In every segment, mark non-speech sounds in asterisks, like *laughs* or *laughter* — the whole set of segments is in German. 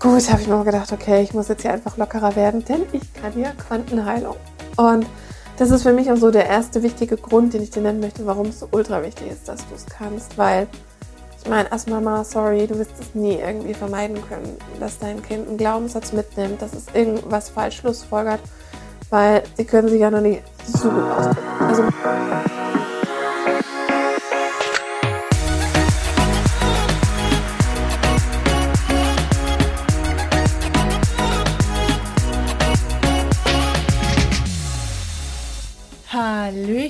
gut, habe ich mir gedacht, okay, ich muss jetzt hier einfach lockerer werden, denn ich kann ja Quantenheilung. Und das ist für mich auch so der erste wichtige Grund, den ich dir nennen möchte, warum es so ultra wichtig ist, dass du es kannst. Weil ich meine, als Mama, sorry, du wirst es nie irgendwie vermeiden können, dass dein Kind einen Glaubenssatz mitnimmt, dass es irgendwas falsch schlussfolgert, weil sie können sich ja noch nicht so gut ausdrücken. Also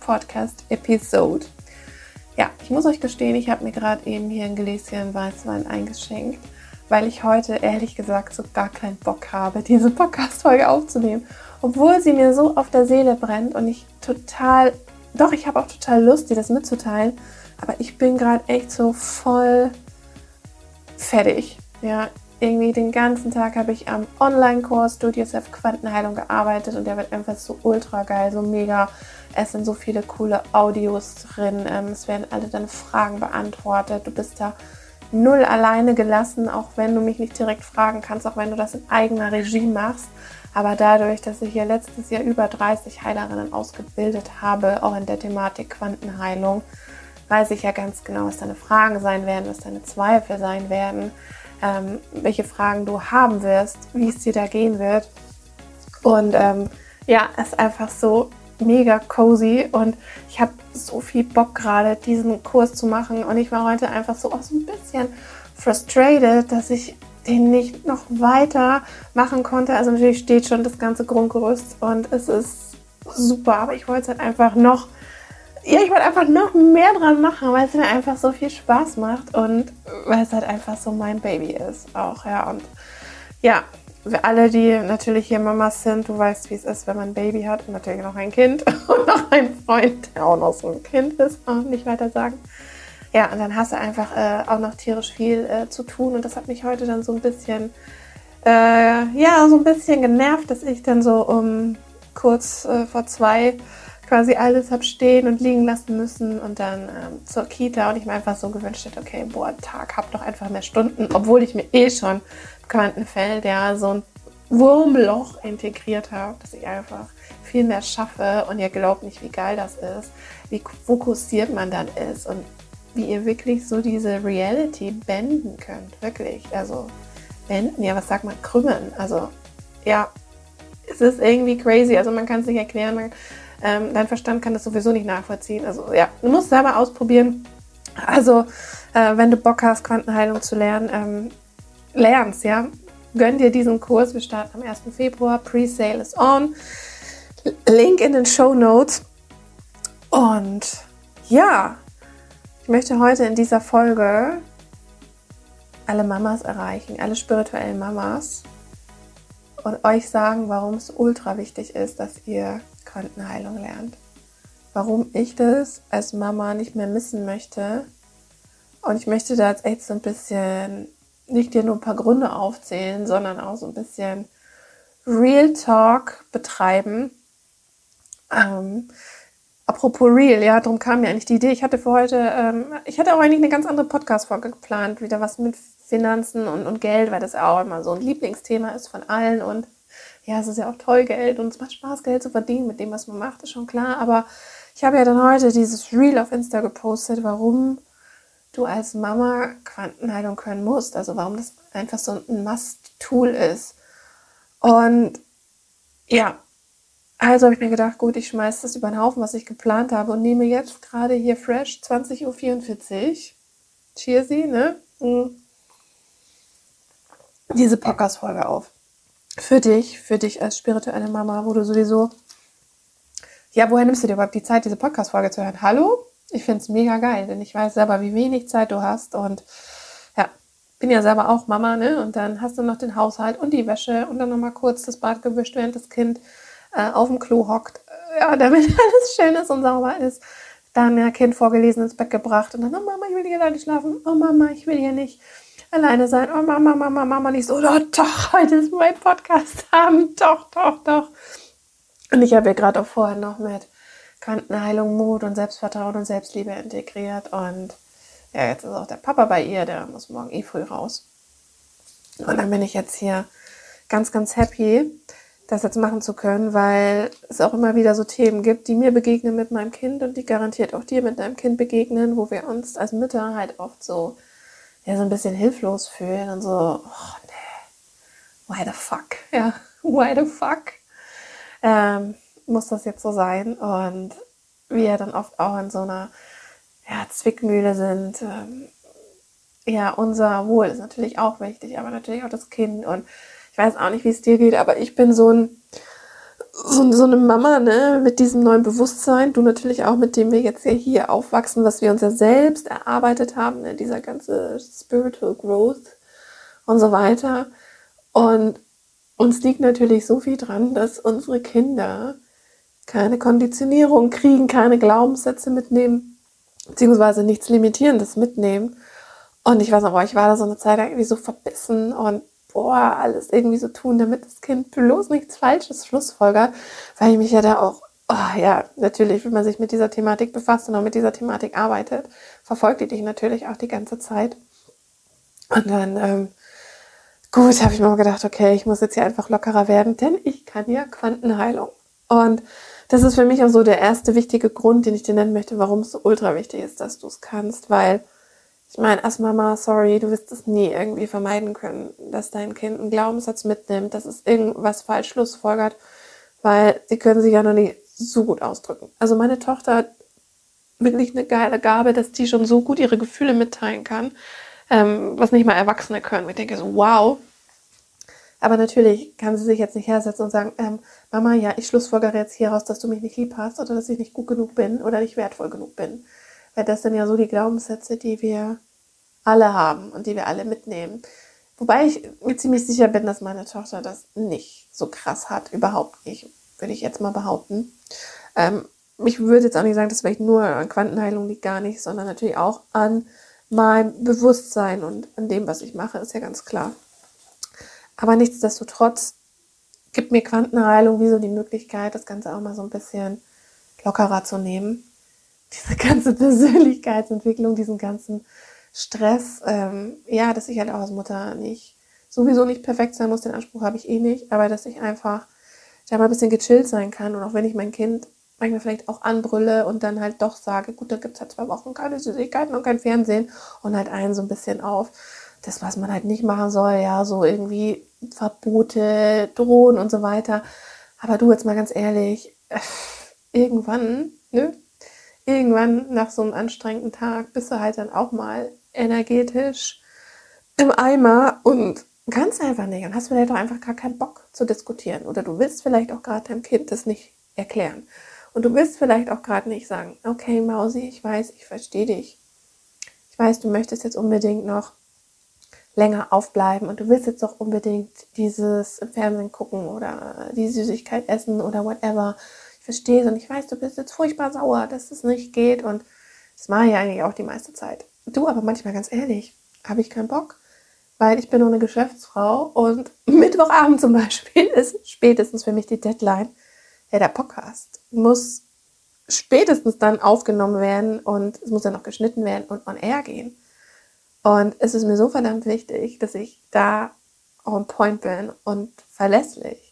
Podcast-Episode. Ja, ich muss euch gestehen, ich habe mir gerade eben hier ein Gläschen Weißwein eingeschenkt, weil ich heute ehrlich gesagt so gar keinen Bock habe, *laughs* diese Podcast-Folge aufzunehmen. Obwohl sie mir so auf der Seele brennt und ich total, doch, ich habe auch total Lust, dir das mitzuteilen, aber ich bin gerade echt so voll fertig. Ja, irgendwie den ganzen Tag habe ich am Online-Kurs Do Yourself Quantenheilung gearbeitet und der wird einfach so ultra geil, so mega es sind so viele coole Audios drin. Ähm, es werden alle deine Fragen beantwortet. Du bist da null alleine gelassen, auch wenn du mich nicht direkt fragen kannst, auch wenn du das in eigener Regie machst. Aber dadurch, dass ich hier letztes Jahr über 30 Heilerinnen ausgebildet habe, auch in der Thematik Quantenheilung, weiß ich ja ganz genau, was deine Fragen sein werden, was deine Zweifel sein werden, ähm, welche Fragen du haben wirst, wie es dir da gehen wird. Und ähm, ja, es ist einfach so mega cozy und ich habe so viel Bock gerade, diesen Kurs zu machen. Und ich war heute einfach so auch so ein bisschen frustrated, dass ich den nicht noch weiter machen konnte. Also natürlich steht schon das ganze Grundgerüst und es ist super, aber ich wollte es halt einfach noch, ja, ich wollte einfach noch mehr dran machen, weil es mir einfach so viel Spaß macht und weil es halt einfach so mein Baby ist auch, ja. Und ja, für alle, die natürlich hier Mamas sind, du weißt, wie es ist, wenn man ein Baby hat und natürlich noch ein Kind *laughs* und noch ein Freund, der auch noch so ein Kind ist, auch nicht weiter sagen. Ja, und dann hast du einfach äh, auch noch tierisch viel äh, zu tun und das hat mich heute dann so ein bisschen, äh, ja, so ein bisschen genervt, dass ich dann so um kurz äh, vor zwei quasi alles habe stehen und liegen lassen müssen und dann ähm, zur Kita und ich mir einfach so gewünscht hätte, okay, boah, Tag, hab doch einfach mehr Stunden, obwohl ich mir eh schon Quantenfeld ja so ein Wurmloch integriert habe, dass ich einfach viel mehr schaffe und ihr glaubt nicht, wie geil das ist, wie fokussiert man dann ist und wie ihr wirklich so diese Reality benden könnt, wirklich. Also benden, ja, was sagt man, krümmen. Also ja, es ist irgendwie crazy. Also man kann es nicht erklären. Man, ähm, dein Verstand kann das sowieso nicht nachvollziehen. Also ja, du musst selber ausprobieren. Also äh, wenn du Bock hast, Quantenheilung zu lernen, ähm, lernst, ja, gönn dir diesen Kurs. Wir starten am 1. Februar. Pre-Sale is on. Link in den Show Notes. Und ja, ich möchte heute in dieser Folge alle Mamas erreichen, alle spirituellen Mamas und euch sagen, warum es ultra wichtig ist, dass ihr Quantenheilung lernt. Warum ich das als Mama nicht mehr missen möchte. Und ich möchte da jetzt echt so ein bisschen nicht dir nur ein paar Gründe aufzählen, sondern auch so ein bisschen Real Talk betreiben. Ähm, apropos Real, ja, darum kam mir eigentlich die Idee. Ich hatte für heute, ähm, ich hatte auch eigentlich eine ganz andere Podcast-Folge geplant, wieder was mit Finanzen und, und Geld, weil das auch immer so ein Lieblingsthema ist von allen und ja, es ist ja auch toll Geld und es macht Spaß, Geld zu verdienen mit dem, was man macht, ist schon klar. Aber ich habe ja dann heute dieses Reel auf Insta gepostet, warum du als Mama Quantenheilung können musst. Also warum das einfach so ein Must-Tool ist. Und ja, also habe ich mir gedacht, gut, ich schmeiße das über den Haufen, was ich geplant habe und nehme jetzt gerade hier fresh 20.44 Uhr. Cheersy, ne? Mhm. Diese Podcast-Folge auf. Für dich, für dich als spirituelle Mama, wo du sowieso, ja, woher nimmst du dir überhaupt die Zeit, diese Podcast-Folge zu hören? Hallo? Ich finde es mega geil, denn ich weiß selber, wie wenig Zeit du hast und ja, bin ja selber auch Mama, ne? Und dann hast du noch den Haushalt und die Wäsche und dann nochmal kurz das Bad gewischt, während das Kind äh, auf dem Klo hockt. Ja, damit *laughs* alles schön ist und sauber ist. Dann ja Kind vorgelesen ins Bett gebracht und dann, oh Mama, ich will hier nicht schlafen. Oh Mama, ich will hier nicht alleine sein. Oh Mama, Mama, Mama, nicht so, oh, doch, heute ist mein Podcast haben. Doch, doch, doch. Und ich habe ja gerade auch vorher noch mit Quantenheilung, Mut und Selbstvertrauen und Selbstliebe integriert. Und ja, jetzt ist auch der Papa bei ihr, der muss morgen eh früh raus. Und dann bin ich jetzt hier ganz, ganz happy, das jetzt machen zu können, weil es auch immer wieder so Themen gibt, die mir begegnen mit meinem Kind und die garantiert auch dir mit deinem Kind begegnen, wo wir uns als Mütter halt oft so, ja, so ein bisschen hilflos fühlen und so, oh nee, why the fuck, *laughs* ja, why the fuck, ähm, muss das jetzt so sein? Und wir dann oft auch in so einer ja, Zwickmühle sind. Ähm, ja, unser Wohl ist natürlich auch wichtig, aber natürlich auch das Kind. Und ich weiß auch nicht, wie es dir geht, aber ich bin so ein so, so eine Mama, ne, mit diesem neuen Bewusstsein, du natürlich auch, mit dem wir jetzt ja hier aufwachsen, was wir uns ja selbst erarbeitet haben, ne, dieser ganze Spiritual Growth und so weiter. Und uns liegt natürlich so viel dran, dass unsere Kinder keine Konditionierung kriegen, keine Glaubenssätze mitnehmen, beziehungsweise nichts Limitierendes mitnehmen. Und ich weiß noch, ich war da so eine Zeit irgendwie so verbissen und boah, alles irgendwie so tun, damit das Kind bloß nichts Falsches schlussfolgert, weil ich mich ja da auch, oh, ja, natürlich, wenn man sich mit dieser Thematik befasst und auch mit dieser Thematik arbeitet, verfolgt die dich natürlich auch die ganze Zeit. Und dann, ähm, gut, habe ich mir gedacht, okay, ich muss jetzt hier einfach lockerer werden, denn ich kann ja Quantenheilung. Und das ist für mich auch so der erste wichtige Grund, den ich dir nennen möchte, warum es so ultra wichtig ist, dass du es kannst, weil ich meine, als Mama, sorry, du wirst es nie irgendwie vermeiden können, dass dein Kind einen Glaubenssatz mitnimmt, dass es irgendwas falsch schlussfolgert, weil sie können sich ja noch nicht so gut ausdrücken. Also meine Tochter hat wirklich eine geile Gabe, dass die schon so gut ihre Gefühle mitteilen kann, ähm, was nicht mal Erwachsene können. Ich denke so, wow. Aber natürlich kann sie sich jetzt nicht hersetzen und sagen, ähm, Mama, ja, ich schlussfolgere jetzt hieraus, dass du mich nicht lieb hast oder dass ich nicht gut genug bin oder nicht wertvoll genug bin. Weil das sind ja so die Glaubenssätze, die wir alle haben und die wir alle mitnehmen. Wobei ich mir ziemlich sicher bin, dass meine Tochter das nicht so krass hat. Überhaupt nicht, würde ich jetzt mal behaupten. Ähm, ich würde jetzt auch nicht sagen, dass vielleicht nur an Quantenheilung liegt, gar nicht, sondern natürlich auch an meinem Bewusstsein und an dem, was ich mache, ist ja ganz klar. Aber nichtsdestotrotz gibt mir Quantenheilung wie so die Möglichkeit, das Ganze auch mal so ein bisschen lockerer zu nehmen diese ganze *laughs* Persönlichkeitsentwicklung, diesen ganzen Stress, ähm, ja, dass ich halt auch als Mutter nicht, sowieso nicht perfekt sein muss, den Anspruch habe ich eh nicht, aber dass ich einfach da mal ein bisschen gechillt sein kann und auch wenn ich mein Kind manchmal vielleicht auch anbrülle und dann halt doch sage, gut, da gibt es halt zwei Wochen keine Süßigkeiten und kein Fernsehen und halt einen so ein bisschen auf das, was man halt nicht machen soll, ja, so irgendwie Verbote, Drohen und so weiter. Aber du jetzt mal ganz ehrlich, äh, irgendwann, ne, irgendwann nach so einem anstrengenden Tag bist du halt dann auch mal energetisch im Eimer und kannst einfach nicht und hast vielleicht auch einfach gar keinen Bock zu diskutieren. Oder du willst vielleicht auch gerade deinem Kind das nicht erklären. Und du willst vielleicht auch gerade nicht sagen, okay, Mausi, ich weiß, ich verstehe dich. Ich weiß, du möchtest jetzt unbedingt noch länger aufbleiben und du willst jetzt doch unbedingt dieses im Fernsehen gucken oder die Süßigkeit essen oder whatever verstehe und ich weiß, du bist jetzt furchtbar sauer, dass es nicht geht und das mache ich eigentlich auch die meiste Zeit. Du, aber manchmal ganz ehrlich, habe ich keinen Bock, weil ich bin nur eine Geschäftsfrau und *laughs* Mittwochabend zum Beispiel *laughs* ist spätestens für mich die Deadline. Ja, der Podcast muss spätestens dann aufgenommen werden und es muss dann noch geschnitten werden und on air gehen. Und es ist mir so verdammt wichtig, dass ich da on point bin und verlässlich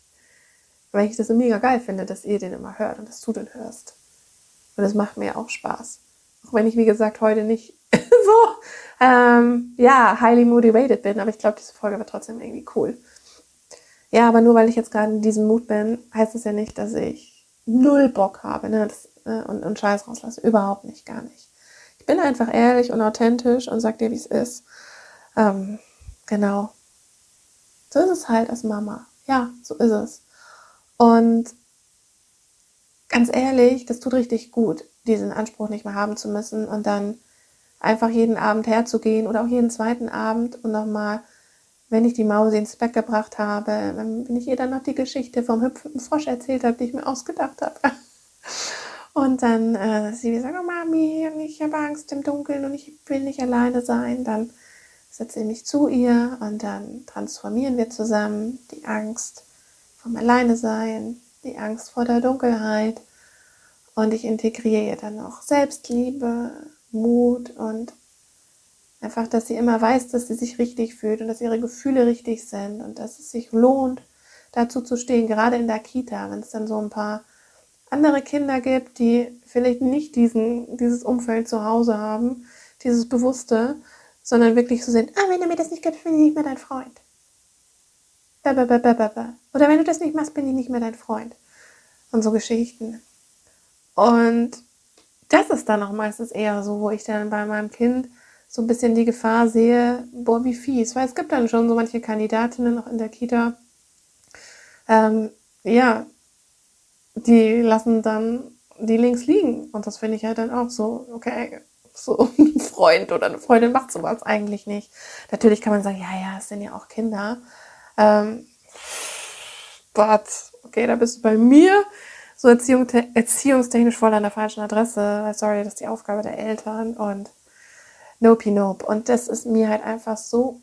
weil ich das so mega geil finde, dass ihr den immer hört und dass du den hörst. Und das macht mir auch Spaß. Auch wenn ich, wie gesagt, heute nicht *laughs* so, ähm, ja, highly motivated bin, aber ich glaube, diese Folge wird trotzdem irgendwie cool. Ja, aber nur weil ich jetzt gerade in diesem Mut bin, heißt es ja nicht, dass ich null Bock habe ne, das, äh, und, und Scheiß rauslasse. Überhaupt nicht, gar nicht. Ich bin einfach ehrlich und authentisch und sag dir, wie es ist. Ähm, genau. So ist es halt als Mama. Ja, so ist es. Und ganz ehrlich, das tut richtig gut, diesen Anspruch nicht mehr haben zu müssen und dann einfach jeden Abend herzugehen oder auch jeden zweiten Abend und nochmal, wenn ich die Maus ins Bett gebracht habe, wenn ich ihr dann noch die Geschichte vom hüpfenden Frosch erzählt habe, die ich mir ausgedacht habe. *laughs* Und dann äh, sie gesagt, oh Mami, ich habe Angst im Dunkeln und ich will nicht alleine sein. Dann setze ich mich zu ihr und dann transformieren wir zusammen die Angst vom Alleine sein, die Angst vor der Dunkelheit. Und ich integriere ihr dann noch Selbstliebe, Mut und einfach, dass sie immer weiß, dass sie sich richtig fühlt und dass ihre Gefühle richtig sind und dass es sich lohnt, dazu zu stehen, gerade in der Kita, wenn es dann so ein paar andere Kinder gibt, die vielleicht nicht diesen, dieses Umfeld zu Hause haben, dieses Bewusste, sondern wirklich so sind, ah, wenn du mir das nicht gibst, bin ich nicht mehr dein Freund. Oder wenn du das nicht machst, bin ich nicht mehr dein Freund. Und so Geschichten. Und das ist dann auch meistens eher so, wo ich dann bei meinem Kind so ein bisschen die Gefahr sehe, boah, wie fies. Weil es gibt dann schon so manche Kandidatinnen auch in der Kita, ähm, ja, die lassen dann die links liegen. Und das finde ich halt dann auch so, okay, so *laughs* ein Freund oder eine Freundin macht sowas eigentlich nicht. Natürlich kann man sagen, ja, ja, es sind ja auch Kinder. Ähm, but, okay, da bist du bei mir so Erziehung, erziehungstechnisch voll an der falschen Adresse. Sorry, das ist die Aufgabe der Eltern und nope, nope. Und das ist mir halt einfach so,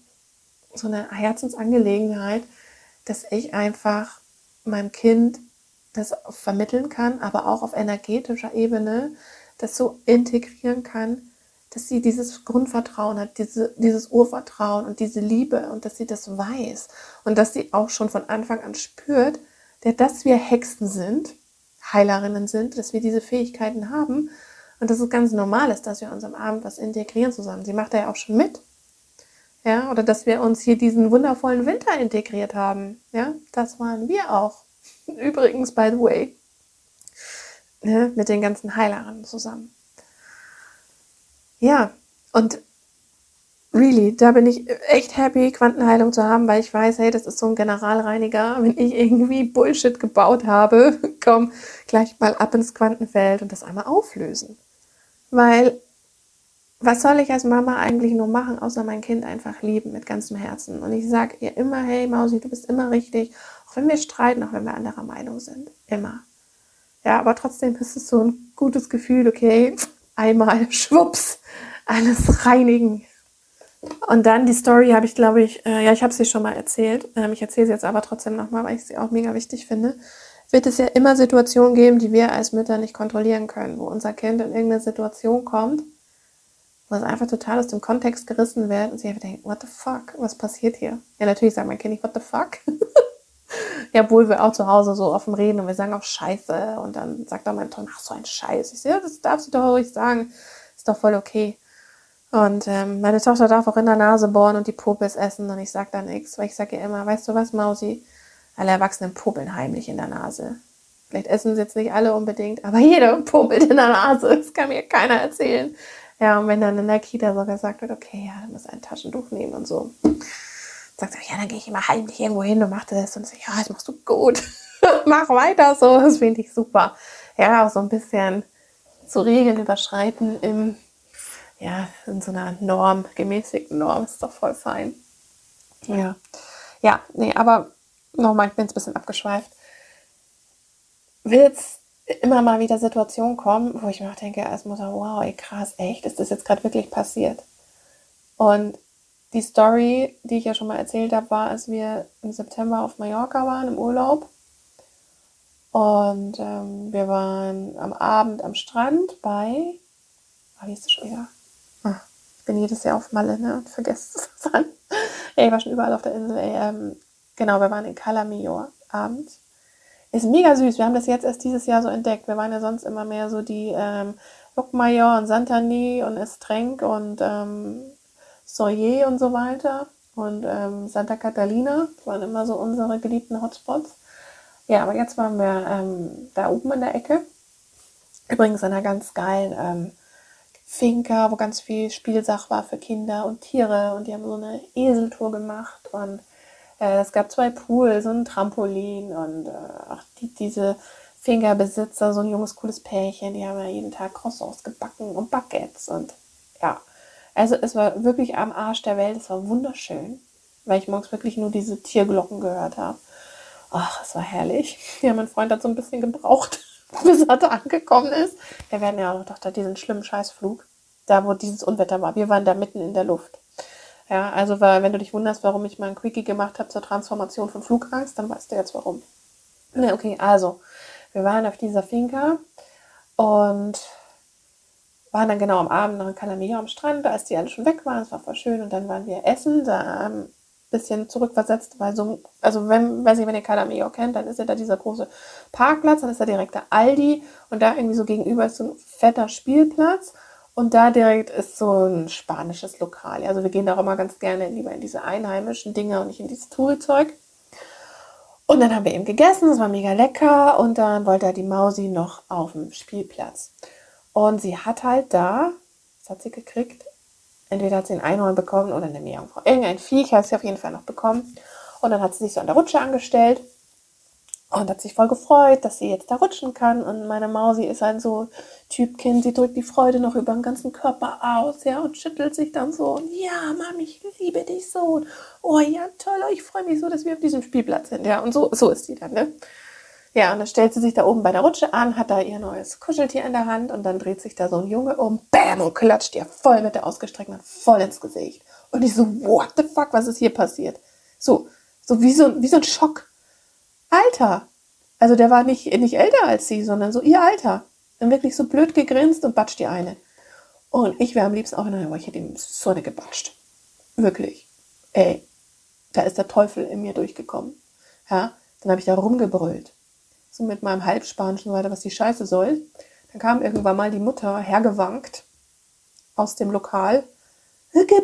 so eine Herzensangelegenheit, dass ich einfach meinem Kind das vermitteln kann, aber auch auf energetischer Ebene das so integrieren kann, dass sie dieses Grundvertrauen hat, diese, dieses Urvertrauen und diese Liebe und dass sie das weiß und dass sie auch schon von Anfang an spürt, dass wir Hexen sind, Heilerinnen sind, dass wir diese Fähigkeiten haben und dass es ganz normal ist, dass wir uns am Abend was integrieren zusammen. Sie macht da ja auch schon mit. Ja, oder dass wir uns hier diesen wundervollen Winter integriert haben. Ja, das waren wir auch. *laughs* Übrigens, by the way, ne, mit den ganzen Heilern zusammen. Ja, und really, da bin ich echt happy, Quantenheilung zu haben, weil ich weiß, hey, das ist so ein Generalreiniger. Wenn ich irgendwie Bullshit gebaut habe, *laughs* komm gleich mal ab ins Quantenfeld und das einmal auflösen. Weil, was soll ich als Mama eigentlich nur machen, außer mein Kind einfach lieben mit ganzem Herzen? Und ich sage ihr immer, hey Mausi, du bist immer richtig wenn wir streiten, auch wenn wir anderer Meinung sind. Immer. Ja, aber trotzdem ist es so ein gutes Gefühl, okay, einmal *laughs* schwupps, alles reinigen. Und dann die Story habe ich, glaube ich, äh, ja, ich habe sie schon mal erzählt. Ähm, ich erzähle sie jetzt aber trotzdem nochmal, weil ich sie auch mega wichtig finde. Wird es ja immer Situationen geben, die wir als Mütter nicht kontrollieren können, wo unser Kind in irgendeine Situation kommt, wo es einfach total aus dem Kontext gerissen wird und sie einfach denkt, what the fuck, was passiert hier? Ja, natürlich sagt mein Kind nicht, what the fuck. *laughs* Ja, obwohl wir auch zu Hause so offen reden und wir sagen auch Scheiße. Und dann sagt dann mein Ton, ach so ein Scheiß. Ich sehe, ja, das darfst du doch ruhig sagen. Ist doch voll okay. Und ähm, meine Tochter darf auch in der Nase bohren und die Popels essen und ich sage da nichts, weil ich sage ihr immer, weißt du was, Mausi, alle Erwachsenen popeln heimlich in der Nase. Vielleicht essen sie jetzt nicht alle unbedingt, aber jeder popelt in der Nase. Das kann mir keiner erzählen. Ja, und wenn dann in der Kita sogar gesagt wird, okay, ja, du musst ein Taschentuch nehmen und so sagt er, ja, dann gehe ich immer heimlich irgendwo hin und mache das. Und so, ja, das machst du gut. *laughs* Mach weiter so. Das finde ich super. Ja, auch so ein bisschen so Regeln überschreiten im, ja, in so einer Norm, gemäßigten Norm ist doch voll fein. Ja. Ja, nee, aber nochmal, ich bin jetzt ein bisschen abgeschweift. Wird es immer mal wieder Situationen kommen, wo ich mir auch denke als Mutter, wow, ey, krass, echt, ist das jetzt gerade wirklich passiert? Und die Story, die ich ja schon mal erzählt habe, war, als wir im September auf Mallorca waren im Urlaub. Und ähm, wir waren am Abend am Strand bei. Ah, wie ist das schon wieder? Ah, ich bin jedes Jahr auf Malle ne, und vergesse es *laughs* dann. ich war schon überall auf der Insel. Ey, ähm, genau, wir waren in Calamio abends. Ist mega süß. Wir haben das jetzt erst dieses Jahr so entdeckt. Wir waren ja sonst immer mehr so die ähm, Uckmajor und Santani und Estrenk und ähm, Soyer und so weiter und ähm, Santa Catalina. Waren immer so unsere geliebten Hotspots. Ja, aber jetzt waren wir ähm, da oben in der Ecke. Übrigens in einer ganz geilen ähm, Finca, wo ganz viel Spielsach war für Kinder und Tiere. Und die haben so eine Eseltour gemacht. Und äh, es gab zwei Pools und ein Trampolin. Und äh, auch die, diese Finca-Besitzer, so ein junges, cooles Pärchen, die haben ja jeden Tag Croissants gebacken und Baguettes. Und ja, Also es war wirklich am Arsch der Welt. Es war wunderschön, weil ich morgens wirklich nur diese Tierglocken gehört habe. Ach, es war herrlich. *laughs* Ja, mein Freund hat so ein bisschen gebraucht, *laughs* bis er da angekommen ist. Wir werden ja auch noch gedacht, diesen schlimmen Scheißflug, da wo dieses Unwetter war. Wir waren da mitten in der Luft. Ja, also weil, wenn du dich wunderst, warum ich mal ein Quickie gemacht habe zur Transformation von Flugangst, dann weißt du jetzt warum. Ne, okay, also wir waren auf dieser Finca und waren dann genau am Abend noch in Calamia am Strand, als die alle schon weg waren. Es war voll schön und dann waren wir essen, da ein bisschen zurückversetzt, weil so, also wenn, weiß nicht, wenn ihr Calamia kennt, dann ist ja da dieser große Parkplatz, dann ist da direkt der Aldi und da irgendwie so gegenüber ist so ein fetter Spielplatz und da direkt ist so ein spanisches Lokal. Also wir gehen da auch immer ganz gerne lieber in diese einheimischen Dinge und nicht in dieses Touri-Zeug. Und dann haben wir eben gegessen, es war mega lecker und dann wollte die Mausi noch auf dem Spielplatz. Und sie hat halt da, was hat sie gekriegt? Entweder hat sie ein Einhorn bekommen oder eine Meerjungfrau. Irgendein Viech hat sie auf jeden Fall noch bekommen. Und dann hat sie sich so an der Rutsche angestellt und hat sich voll gefreut, dass sie jetzt da rutschen kann. Und meine Mausi ist ein so Typkind, sie drückt die Freude noch über den ganzen Körper aus, ja, und schüttelt sich dann so. Und ja, Mami, ich liebe dich so. Oh ja, toll, oh, ich freue mich so, dass wir auf diesem Spielplatz sind. Ja, und so, so ist sie dann, ne? Ja, und dann stellt sie sich da oben bei der Rutsche an, hat da ihr neues Kuscheltier in der Hand und dann dreht sich da so ein Junge um, bam, und klatscht ihr voll mit der ausgestreckten Hand voll ins Gesicht. Und ich so, what the fuck, was ist hier passiert? So, so wie so, wie so ein Schock. Alter. Also der war nicht, nicht älter als sie, sondern so ihr Alter. Dann wirklich so blöd gegrinst und batscht die eine. Und ich wäre am liebsten auch in einer, ich hätte ihm so eine gebatscht. Wirklich. Ey, da ist der Teufel in mir durchgekommen. Ja, dann habe ich da rumgebrüllt. So mit meinem Halbspanischen weiter, was die Scheiße soll. Dann kam irgendwann mal die Mutter hergewankt aus dem Lokal ¿Qué.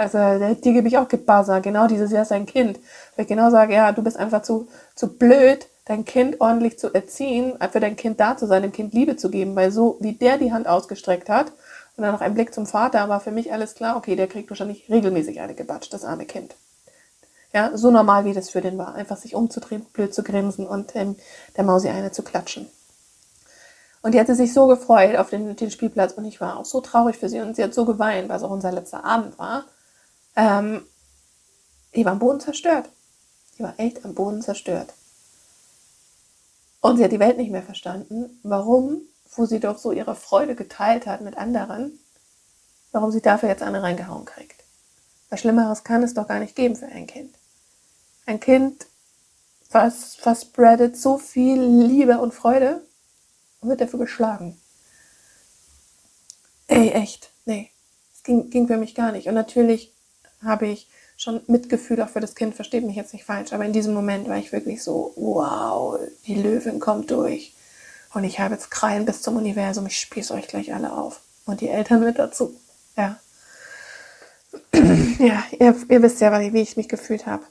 Also, dir gebe ich auch Gebasser. Genau dieses Jahr sein Kind. Weil ich genau sage, ja, du bist einfach zu, zu blöd, dein Kind ordentlich zu erziehen, für dein Kind da zu sein, dem Kind Liebe zu geben. Weil so wie der die Hand ausgestreckt hat und dann noch ein Blick zum Vater, war für mich alles klar, okay, der kriegt wahrscheinlich regelmäßig eine gebatscht, das arme Kind. Ja, so normal wie das für den war. Einfach sich umzudrehen, blöd zu grinsen und ähm, der Mausi eine zu klatschen. Und die hatte sich so gefreut auf den, den, Spielplatz und ich war auch so traurig für sie und sie hat so geweint, weil es auch unser letzter Abend war. Ähm, die war am Boden zerstört. Die war echt am Boden zerstört. Und sie hat die Welt nicht mehr verstanden, warum, wo sie doch so ihre Freude geteilt hat mit anderen, warum sie dafür jetzt eine reingehauen kriegt. Was Schlimmeres kann es doch gar nicht geben für ein Kind. Ein Kind, was, was spreadet so viel Liebe und Freude und wird dafür geschlagen. Ey, echt, nee, es ging, ging für mich gar nicht. Und natürlich habe ich schon Mitgefühl auch für das Kind, versteht mich jetzt nicht falsch, aber in diesem Moment war ich wirklich so, wow, die Löwin kommt durch. Und ich habe jetzt Krallen bis zum Universum, ich spieße euch gleich alle auf. Und die Eltern mit dazu. Ja. *clears throat* ja, ihr, ihr wisst ja, wie ich mich gefühlt habe.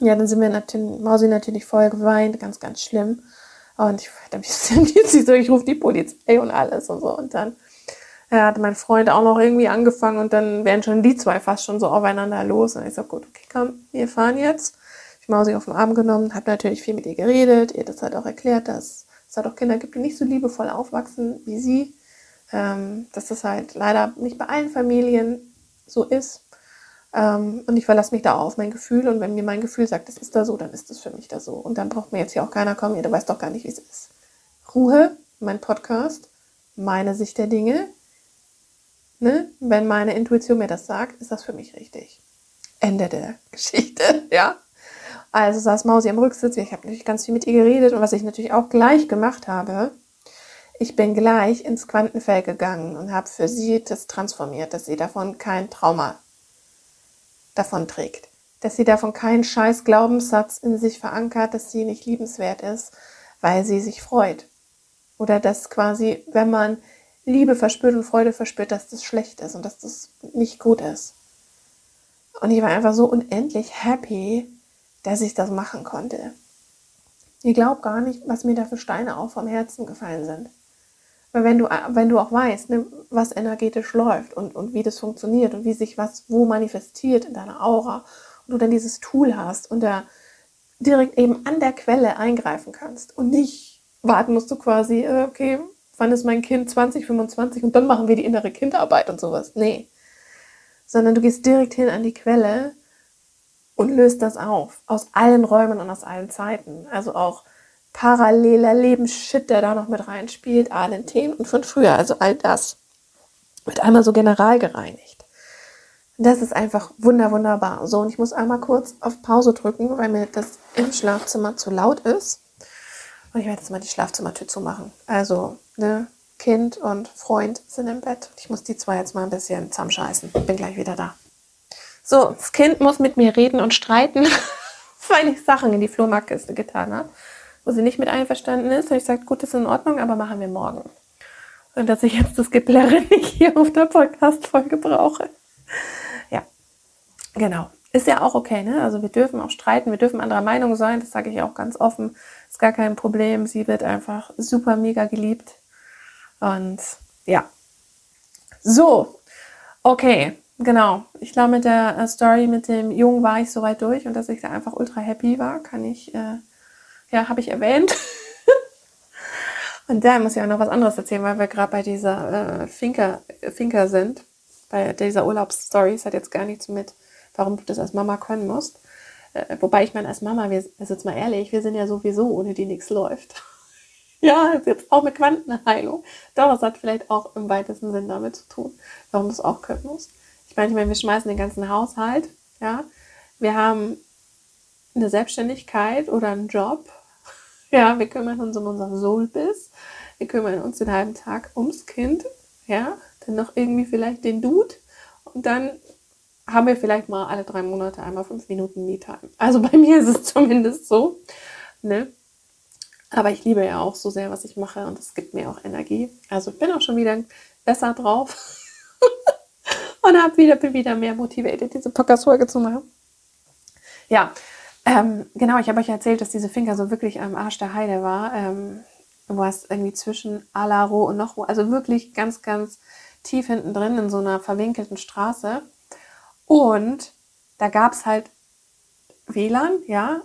Ja, dann sind wir natürlich, Mausi natürlich voll geweint, ganz, ganz schlimm. Und ich, *laughs* dann sie so, ich rufe die Polizei und alles und so. Und dann ja, hat mein Freund auch noch irgendwie angefangen und dann wären schon die zwei fast schon so aufeinander los. Und ich so, gut, okay, komm, wir fahren jetzt. Ich habe sie auf den Arm genommen, habe natürlich viel mit ihr geredet, ihr das halt auch erklärt, dass es halt auch Kinder gibt, die nicht so liebevoll aufwachsen wie sie. Ähm, dass das halt leider nicht bei allen Familien so ist. Ähm, und ich verlasse mich da auf mein Gefühl. Und wenn mir mein Gefühl sagt, das ist da so, dann ist das für mich da so. Und dann braucht mir jetzt hier auch keiner kommen, du weißt doch gar nicht, wie es ist. Ruhe, mein Podcast, meine Sicht der Dinge. Ne? Wenn meine Intuition mir das sagt, ist das für mich richtig. Ende der *laughs* Geschichte, ja. Also saß Mausi am Rücksitz. Ich habe natürlich ganz viel mit ihr geredet und was ich natürlich auch gleich gemacht habe, ich bin gleich ins Quantenfeld gegangen und habe für sie das transformiert, dass sie davon kein Trauma davon trägt. Dass sie davon keinen scheiß Glaubenssatz in sich verankert, dass sie nicht liebenswert ist, weil sie sich freut. Oder dass quasi, wenn man Liebe verspürt und Freude verspürt, dass das schlecht ist und dass das nicht gut ist. Und ich war einfach so unendlich happy, dass ich das machen konnte. Ihr glaubt gar nicht, was mir da für Steine auch vom Herzen gefallen sind. Weil wenn du, wenn du auch weißt, ne, was energetisch läuft und, und wie das funktioniert und wie sich was wo manifestiert in deiner Aura und du dann dieses Tool hast und da direkt eben an der Quelle eingreifen kannst und nicht warten musst du quasi, äh, okay, wann ist mein Kind 20, 25 und dann machen wir die innere Kindarbeit und sowas. Nee. Sondern du gehst direkt hin an die Quelle und löst das auf. Aus allen Räumen und aus allen Zeiten. Also auch paralleler Lebensshit, der da noch mit reinspielt, allen Themen und von früher. Also all das wird einmal so general gereinigt. Das ist einfach wunder, wunderbar. So, und ich muss einmal kurz auf Pause drücken, weil mir das im Schlafzimmer zu laut ist. Und ich werde jetzt mal die Schlafzimmertür zumachen. Also, ne, Kind und Freund sind im Bett. Ich muss die zwei jetzt mal ein bisschen zusammenscheißen. Bin gleich wieder da. So, das Kind muss mit mir reden und streiten, *laughs* weil ich Sachen in die Flohmarktkiste getan habe, wo sie nicht mit einverstanden ist. Und ich sage, gut, das ist in Ordnung, aber machen wir morgen. Und dass ich jetzt das Geplärre *laughs* nicht hier auf der Podcast-Folge brauche. Ja, genau. Ist ja auch okay, ne? Also wir dürfen auch streiten, wir dürfen anderer Meinung sein, das sage ich auch ganz offen. Ist gar kein Problem. Sie wird einfach super mega geliebt. Und ja. So, okay. Genau. Ich glaube, mit der äh, Story mit dem Jungen war ich soweit durch und dass ich da einfach ultra happy war, kann ich, äh, ja, habe ich erwähnt. und da muss ich auch noch was anderes erzählen, weil wir gerade bei dieser äh, Finker, Finker sind. Bei dieser Urlaubsstory. Es hat jetzt gar nichts mit, warum du das als Mama können musst. Äh, wobei ich meine, als Mama, wir, also jetzt mal ehrlich, wir sind ja sowieso, ohne die nichts läuft. *laughs* ja, jetzt auch mit Quantenheilung. Doch, das hat vielleicht auch im weitesten Sinn damit zu tun, warum du es auch können musst meine, ich meine, wir schmeißen den ganzen Haushalt, ja. Wir haben eine Selbstständigkeit oder einen Job. Ja, wir kümmern uns um unseren Soulbiss. Wir kümmern uns den halben Tag ums Kind, ja. Dann noch irgendwie vielleicht den Dude. Und dann haben wir vielleicht mal alle drei Monate einmal fünf Minuten Me-Time. Also bei *laughs* mir ist es zumindest so. Ne? Aber ich liebe ja auch so sehr, was ich mache und es gibt mir auch Energie. Also ich bin auch schon wieder besser drauf. *laughs* und habe wieder, bin wieder mehr motiviert, diese Podcast-Folge zu machen. Ja, ähm, genau, ich habe euch erzählt, dass diese Finker so wirklich am Arsch der Heide war. Ähm, du warst irgendwie zwischen Alaro und noch wo, also wirklich ganz, ganz tief hinten drin in so einer verwinkelten Straße. Und da gab es halt WLAN, ja,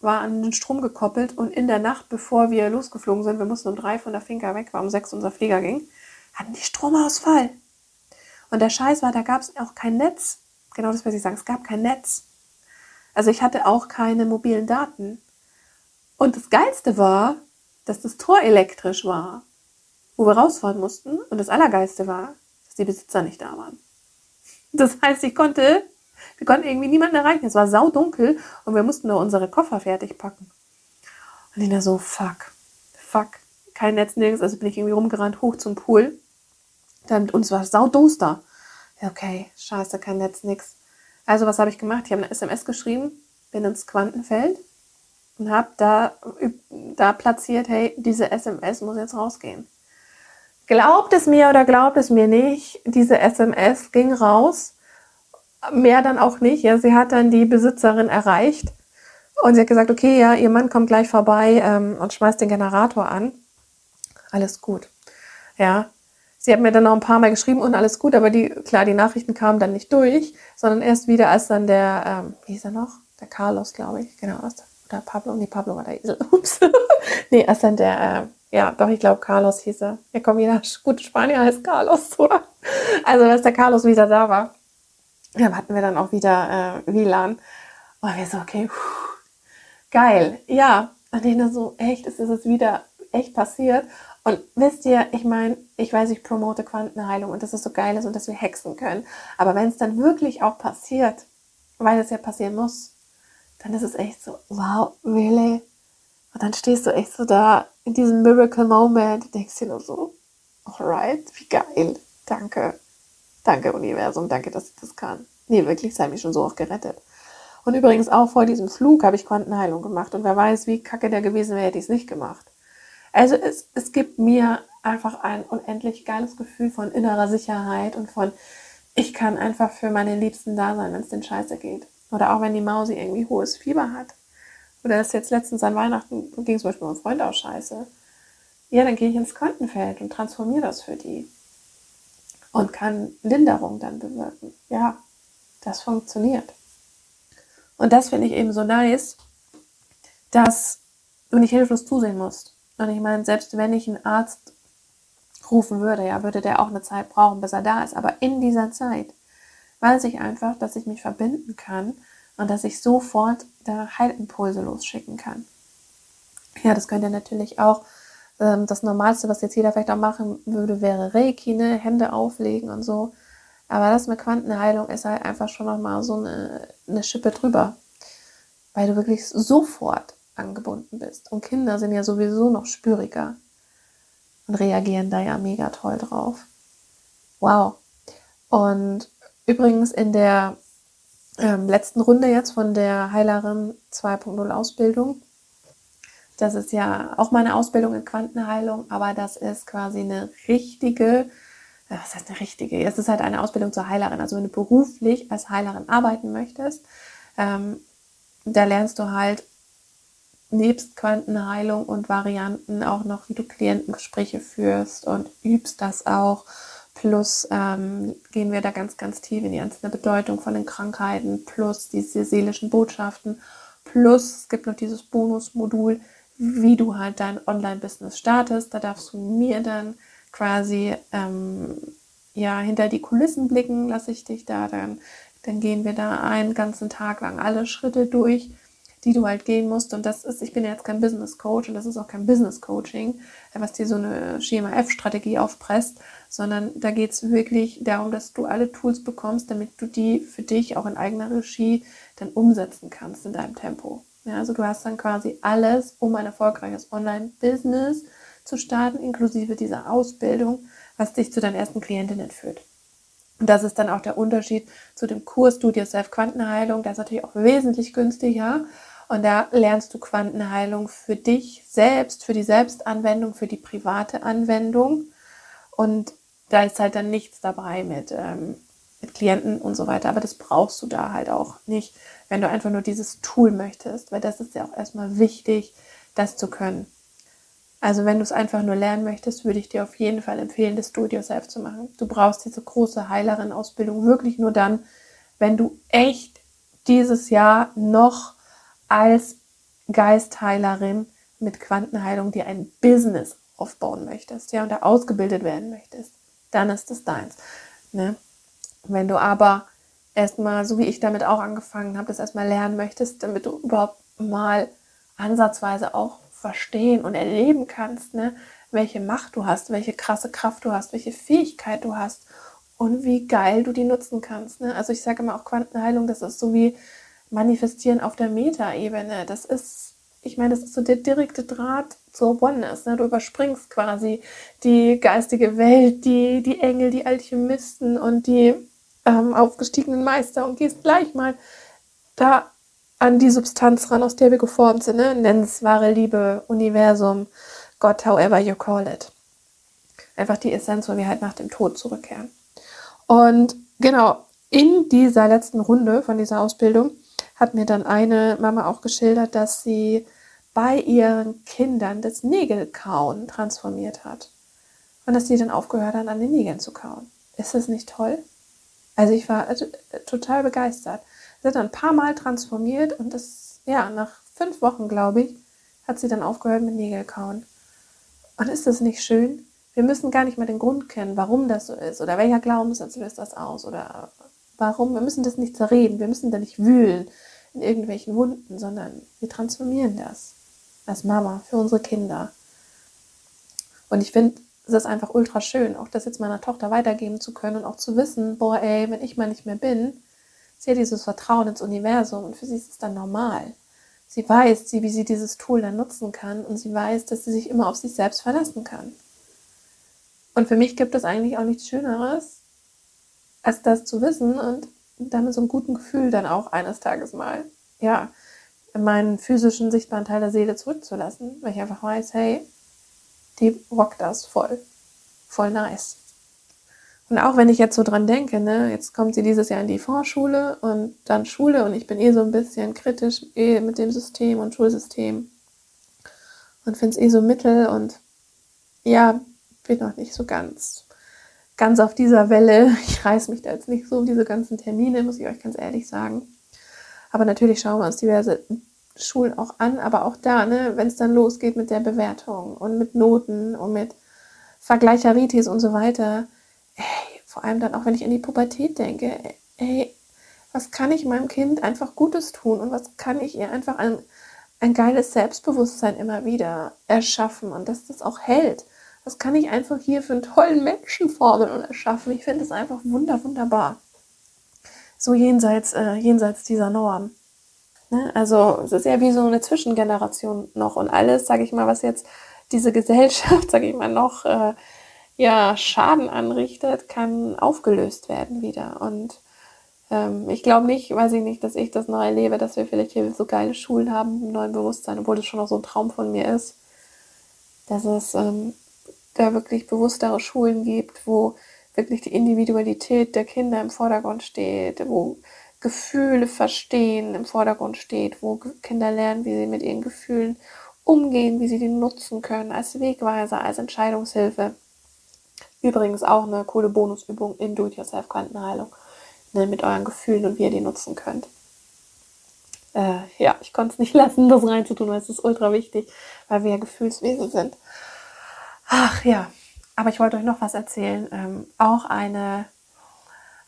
war an den Strom gekoppelt und in der Nacht, bevor wir losgeflogen sind, wir mussten um drei von der Finca weg, war um sechs unser Flieger ging, hatten die Stromausfall. Und der Scheiß war, da gab es auch kein Netz. Genau das, was ich sagen. Es gab kein Netz. Also ich hatte auch keine mobilen Daten. Und das Geilste war, dass das Tor elektrisch war, wo wir rausfahren mussten. Und das Allergeilste war, dass die Besitzer nicht da waren. Das heißt, ich konnte, wir konnten irgendwie niemanden erreichen. Es war saudunkel und wir mussten nur unsere Koffer fertig packen. Und ich da so, fuck, fuck, kein Netz nirgends. Also bin ich irgendwie rumgerannt, hoch zum Pool und uns war sauduster. Okay, scheiße, kein Netz, nix. Also was habe ich gemacht? Ich habe eine SMS geschrieben, bin ins Quantenfeld und habe da, da platziert, hey, diese SMS muss jetzt rausgehen. Glaubt es mir oder glaubt es mir nicht, diese SMS ging raus. Mehr dann auch nicht. Ja, sie hat dann die Besitzerin erreicht und sie hat gesagt, okay, ja, ihr Mann kommt gleich vorbei ähm, und schmeißt den Generator an. Alles gut. Ja, Sie hat mir dann noch ein paar Mal geschrieben und alles gut, aber die, klar, die Nachrichten kamen dann nicht durch, sondern erst wieder, als dann der, ähm, wie hieß er noch? Der Carlos, glaube ich, genau, oder Pablo, nee, Pablo war der Esel, *laughs* ups. nee, als dann der, äh, ja, doch, ich glaube, Carlos hieß er. Ja, komm, jeder gute Spanier heißt Carlos, *laughs* oder? Also, als der Carlos wieder da war, ja, hatten wir dann auch wieder äh, WLAN. Und wir so, okay, pff, geil, ja. Und ich so, echt, ist es wieder echt passiert. Und wisst ihr, ich meine, ich weiß, ich promote Quantenheilung und dass es so geil ist und dass wir hexen können. Aber wenn es dann wirklich auch passiert, weil es ja passieren muss, dann ist es echt so, wow, really? Und dann stehst du echt so da in diesem Miracle Moment, denkst dir nur so, alright, wie geil, danke. Danke Universum, danke, dass ich das kann. Nee, wirklich, sei mich schon so oft gerettet. Und übrigens auch vor diesem Flug habe ich Quantenheilung gemacht und wer weiß, wie kacke der gewesen wäre, hätte ich es nicht gemacht. Also es, es gibt mir einfach ein unendlich geiles Gefühl von innerer Sicherheit und von, ich kann einfach für meine Liebsten da sein, wenn es den Scheiße geht. Oder auch wenn die Mausi irgendwie hohes Fieber hat. Oder das jetzt letztens an Weihnachten ging zum Beispiel meinem Freund auch scheiße. Ja, dann gehe ich ins Quantenfeld und transformiere das für die. Und kann Linderung dann bewirken. Ja, das funktioniert. Und das finde ich eben so nice, dass du nicht hilflos zusehen musst. Und ich meine, selbst wenn ich einen Arzt rufen würde, ja, würde der auch eine Zeit brauchen, bis er da ist. Aber in dieser Zeit weiß ich einfach, dass ich mich verbinden kann und dass ich sofort da Heilimpulse losschicken kann. Ja, das könnt ihr natürlich auch. Ähm, das Normalste, was jetzt jeder vielleicht auch machen würde, wäre Reiki, ne? Hände auflegen und so. Aber das mit Quantenheilung ist halt einfach schon nochmal so eine, eine Schippe drüber. Weil du wirklich sofort angebunden bist. Und Kinder sind ja sowieso noch spüriger und reagieren da ja mega toll drauf. Wow. Und übrigens in der ähm, letzten Runde jetzt von der Heilerin 2.0 Ausbildung, das ist ja auch meine Ausbildung in Quantenheilung, aber das ist quasi eine richtige, äh, was heißt eine richtige? Es ist halt eine Ausbildung zur Heilerin. Also wenn du beruflich als Heilerin arbeiten möchtest, ähm, da lernst du halt nebst Quantenheilung und Varianten auch noch, wie du Klientengespräche führst und übst das auch. Plus ähm, gehen wir da ganz, ganz tief in die einzelne Bedeutung von den Krankheiten, plus diese seelischen Botschaften, plus es gibt noch dieses Bonusmodul, wie du halt dein Online-Business startest. Da darfst du mir dann quasi ähm, ja hinter die Kulissen blicken, lasse ich dich da dann. Dann gehen wir da einen ganzen Tag lang alle Schritte durch die du halt gehen musst. Und das ist, ich bin ja jetzt kein Business Coach und das ist auch kein Business Coaching, was dir so eine Schema F-Strategie aufpresst, sondern da geht es wirklich darum, dass du alle Tools bekommst, damit du die für dich auch in eigener Regie dann umsetzen kannst in deinem Tempo. Ja, also du hast dann quasi alles, um ein erfolgreiches Online-Business zu starten, inklusive dieser Ausbildung, was dich zu deinen ersten Klientinnen führt. Und das ist dann auch der Unterschied zu dem Kurs Do Yourself Quantenheilung. Der ist natürlich auch wesentlich günstiger und da lernst du Quantenheilung für dich selbst, für die Selbstanwendung, für die private Anwendung. Und da ist halt dann nichts dabei mit, ähm, mit Klienten und so weiter. Aber das brauchst du da halt auch nicht, wenn du einfach nur dieses Tool möchtest, weil das ist ja auch erstmal wichtig, das zu können. Also wenn du es einfach nur lernen möchtest, würde ich dir auf jeden Fall empfehlen, das Studio selbst zu machen. Du brauchst diese große Heilerin-Ausbildung wirklich nur dann, wenn du echt dieses Jahr noch als Geistheilerin mit Quantenheilung dir ein Business aufbauen möchtest, ja, und da ausgebildet werden möchtest, dann ist es deins. Ne? Wenn du aber erstmal, so wie ich damit auch angefangen habe, das erstmal lernen möchtest, damit du überhaupt mal ansatzweise auch verstehen und erleben kannst, ne, welche Macht du hast, welche krasse Kraft du hast, welche Fähigkeit du hast und wie geil du die nutzen kannst. Ne? Also ich sage immer auch Quantenheilung, das ist so wie manifestieren auf der Metaebene. Das ist, ich meine, das ist so der direkte Draht zur Oneness. Ne? Du überspringst quasi die geistige Welt, die, die Engel, die Alchemisten und die ähm, aufgestiegenen Meister und gehst gleich mal da an die Substanz ran, aus der wir geformt sind. Ne? Nenn es wahre Liebe, Universum, Gott, however you call it. Einfach die Essenz, wo wir halt nach dem Tod zurückkehren. Und genau, in dieser letzten Runde von dieser Ausbildung hat mir dann eine Mama auch geschildert, dass sie bei ihren Kindern das Nägelkauen transformiert hat. Und dass sie dann aufgehört hat, an den Nägeln zu kauen. Ist das nicht toll? Also ich war äh, total begeistert. Sie hat dann ein paar Mal transformiert und das, ja, nach fünf Wochen, glaube ich, hat sie dann aufgehört mit Nägelkauen. Und ist das nicht schön? Wir müssen gar nicht mal den Grund kennen, warum das so ist oder welcher Glaubenssatz löst das aus oder warum. Wir müssen das nicht zerreden, wir müssen da nicht wühlen in irgendwelchen Wunden, sondern wir transformieren das als Mama für unsere Kinder. Und ich finde, es ist einfach ultra schön, auch das jetzt meiner Tochter weitergeben zu können und auch zu wissen, boah, ey, wenn ich mal nicht mehr bin, sie hat dieses Vertrauen ins Universum und für sie ist es dann normal. Sie weiß, wie sie dieses Tool dann nutzen kann und sie weiß, dass sie sich immer auf sich selbst verlassen kann. Und für mich gibt es eigentlich auch nichts Schöneres, als das zu wissen und dann mit so einem guten Gefühl dann auch eines Tages mal, ja, meinen physischen, sichtbaren Teil der Seele zurückzulassen, weil ich einfach weiß, hey, die rockt das voll. Voll nice. Und auch wenn ich jetzt so dran denke, ne, jetzt kommt sie dieses Jahr in die Vorschule und dann Schule und ich bin eh so ein bisschen kritisch eh mit dem System und Schulsystem und finde es eh so mittel und ja, bin noch nicht so ganz ganz auf dieser Welle. Ich reiß mich da jetzt nicht so um diese ganzen Termine, muss ich euch ganz ehrlich sagen. Aber natürlich schauen wir uns diverse Schulen auch an, aber auch da, ne, wenn es dann losgeht mit der Bewertung und mit Noten und mit Vergleicheritis und so weiter. Ey, vor allem dann auch, wenn ich an die Pubertät denke. Ey, was kann ich meinem Kind einfach Gutes tun und was kann ich ihr einfach ein, ein geiles Selbstbewusstsein immer wieder erschaffen und dass das auch hält. Was kann ich einfach hier für einen tollen Menschen formen und erschaffen? Ich finde es einfach wunder, wunderbar. So jenseits, äh, jenseits dieser Norm. Ne? Also es ist ja wie so eine Zwischengeneration noch und alles, sage ich mal, was jetzt diese Gesellschaft, *laughs* sage ich mal, noch äh, ja, Schaden anrichtet, kann aufgelöst werden wieder. Und ähm, ich glaube nicht, weiß ich nicht, dass ich das noch erlebe, dass wir vielleicht hier so geile Schulen haben im neuen Bewusstsein, obwohl das schon noch so ein Traum von mir ist, dass es ähm, da wirklich bewusstere Schulen gibt, wo wirklich die Individualität der Kinder im Vordergrund steht, wo Gefühle verstehen im Vordergrund steht, wo Kinder lernen, wie sie mit ihren Gefühlen umgehen, wie sie die nutzen können als Wegweiser, als Entscheidungshilfe. Übrigens auch eine coole Bonusübung in Do-it-yourself-Quantenheilung ne, mit euren Gefühlen und wie ihr die nutzen könnt. Äh, ja, ich konnte es nicht *laughs* lassen, das reinzutun, weil es ist ultra wichtig, weil wir ja Gefühlswesen sind. Ach ja, aber ich wollte euch noch was erzählen. Ähm, auch eine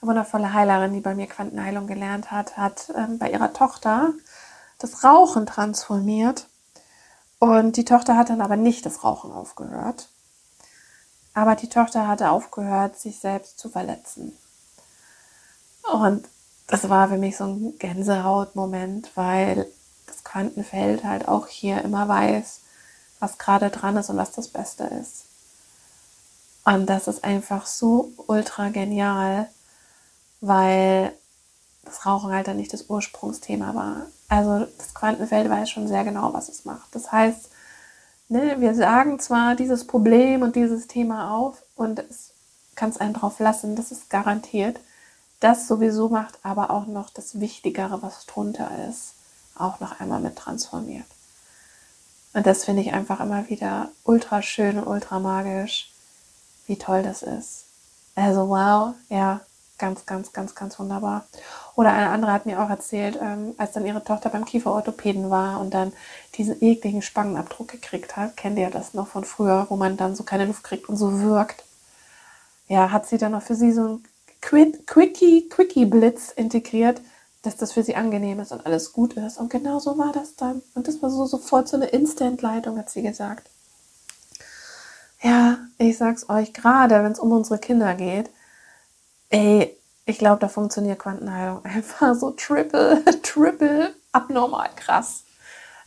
wundervolle Heilerin, die bei mir Quantenheilung gelernt hat, hat ähm, bei ihrer Tochter das Rauchen transformiert. Und die Tochter hat dann aber nicht das Rauchen aufgehört. Aber die Tochter hatte aufgehört, sich selbst zu verletzen. Und das war für mich so ein Gänsehautmoment, weil das Quantenfeld halt auch hier immer weiß, was gerade dran ist und was das Beste ist. Und das ist einfach so ultra genial, weil das Rauchen halt dann nicht das Ursprungsthema war. Also das Quantenfeld weiß schon sehr genau, was es macht. Das heißt, ne, wir sagen zwar dieses Problem und dieses Thema auf und es kann es einen drauf lassen, das ist garantiert. Das sowieso macht aber auch noch das Wichtigere, was drunter ist, auch noch einmal mit transformiert. Und das finde ich einfach immer wieder ultra schön und ultra magisch, wie toll das ist. Also wow, ja, ganz, ganz, ganz, ganz wunderbar. Oder eine andere hat mir auch erzählt, ähm, als dann ihre Tochter beim Kieferorthopäden war und dann diesen ekligen Spangenabdruck gekriegt hat. Kennt ihr das noch von früher, wo man dann so keine Luft kriegt und so wirkt? Ja, hat sie dann noch für sie so ein Quickie, Quickie Blitz integriert, dass das für sie angenehm ist und alles gut ist. Und genau so war das dann. Und das war so sofort so eine Instant-Leitung, hat sie gesagt. Ja, ich sag's euch, gerade wenn es um unsere Kinder geht, Ey, ich glaube, da funktioniert Quantenheilung *laughs* einfach so triple, triple abnormal krass.